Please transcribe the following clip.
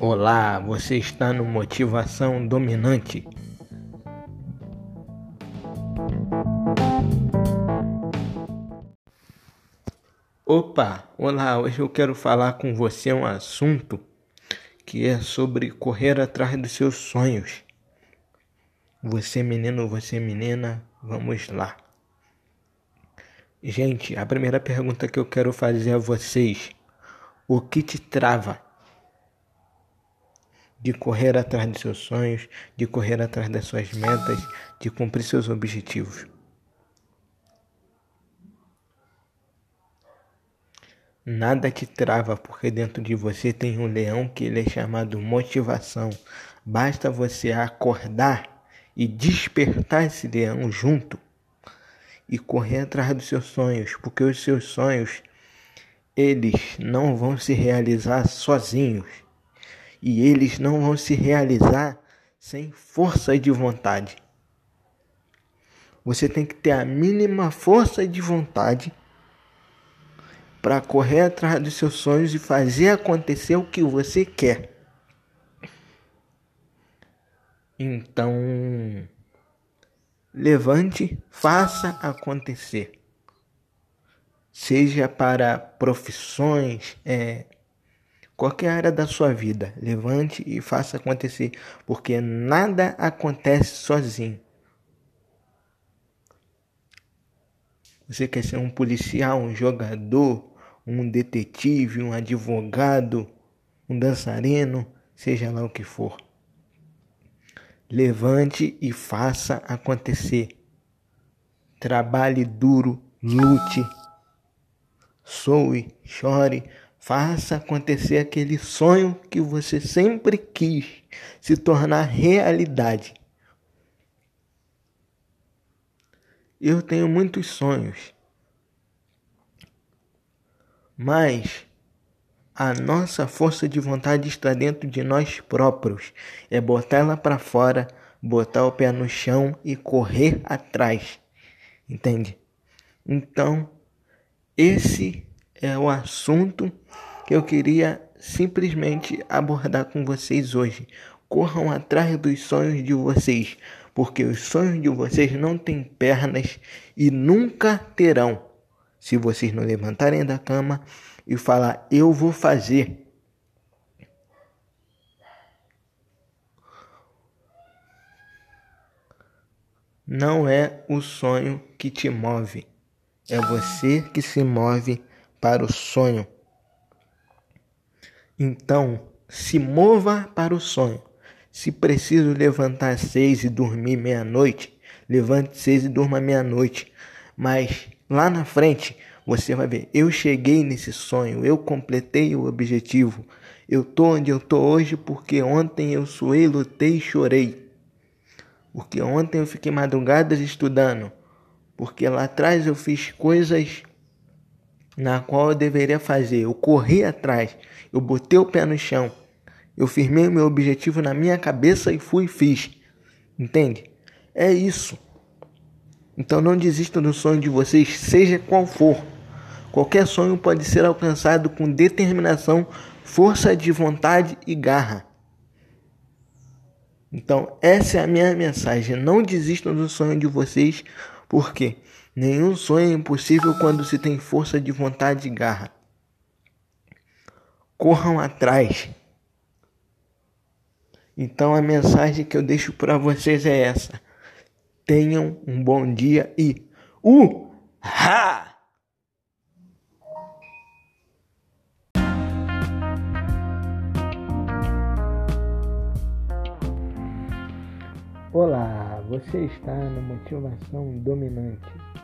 Olá, você está no Motivação Dominante. Opa, olá, hoje eu quero falar com você um assunto que é sobre correr atrás dos seus sonhos. Você menino, você menina, vamos lá. Gente, a primeira pergunta que eu quero fazer a vocês: o que te trava? De correr atrás dos seus sonhos, de correr atrás das suas metas, de cumprir seus objetivos. Nada te trava porque dentro de você tem um leão que ele é chamado motivação. Basta você acordar e despertar esse leão junto e correr atrás dos seus sonhos, porque os seus sonhos eles não vão se realizar sozinhos e eles não vão se realizar sem força de vontade. Você tem que ter a mínima força de vontade para correr atrás dos seus sonhos e fazer acontecer o que você quer. Então, levante, faça acontecer. Seja para profissões, é, qualquer área da sua vida, levante e faça acontecer, porque nada acontece sozinho. Você quer ser um policial, um jogador, um detetive, um advogado, um dançarino, seja lá o que for. Levante e faça acontecer. Trabalhe duro, lute, soe, chore, Faça acontecer aquele sonho que você sempre quis se tornar realidade. Eu tenho muitos sonhos, mas a nossa força de vontade está dentro de nós próprios. É botar ela para fora, botar o pé no chão e correr atrás. Entende? Então, esse é o assunto que eu queria simplesmente abordar com vocês hoje. Corram atrás dos sonhos de vocês, porque os sonhos de vocês não têm pernas e nunca terão. Se vocês não levantarem da cama e falar, eu vou fazer. Não é o sonho que te move, é você que se move para o sonho. Então, se mova para o sonho. Se preciso levantar às seis e dormir meia-noite, levante seis e durma meia-noite. Mas lá na frente você vai ver, eu cheguei nesse sonho, eu completei o objetivo. Eu tô onde eu tô hoje porque ontem eu suei, lutei e chorei. Porque ontem eu fiquei madrugadas estudando. Porque lá atrás eu fiz coisas na qual eu deveria fazer. Eu corri atrás, eu botei o pé no chão, eu firmei o meu objetivo na minha cabeça e fui e fiz. Entende? É isso. Então não desistam do sonho de vocês, seja qual for. Qualquer sonho pode ser alcançado com determinação, força de vontade e garra. Então, essa é a minha mensagem. Não desistam do sonho de vocês, porque nenhum sonho é impossível quando se tem força de vontade e garra. Corram atrás. Então a mensagem que eu deixo para vocês é essa. Tenham um bom dia e uh! Ha! Olá, você está no Motivação Dominante.